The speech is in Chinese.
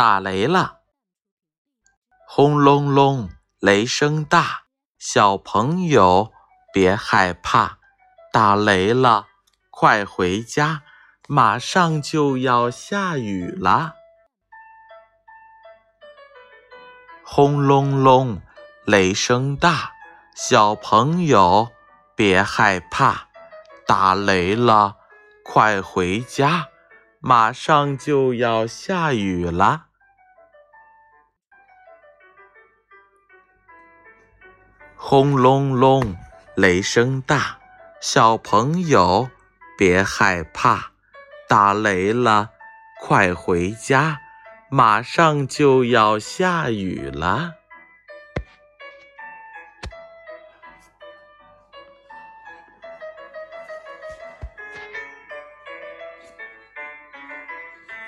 打雷了！轰隆隆，雷声大，小朋友别害怕，打雷了，快回家，马上就要下雨了！轰隆隆，雷声大，小朋友别害怕，打雷了，快回家。马上就要下雨了，轰隆隆，雷声大，小朋友别害怕，打雷了，快回家，马上就要下雨了。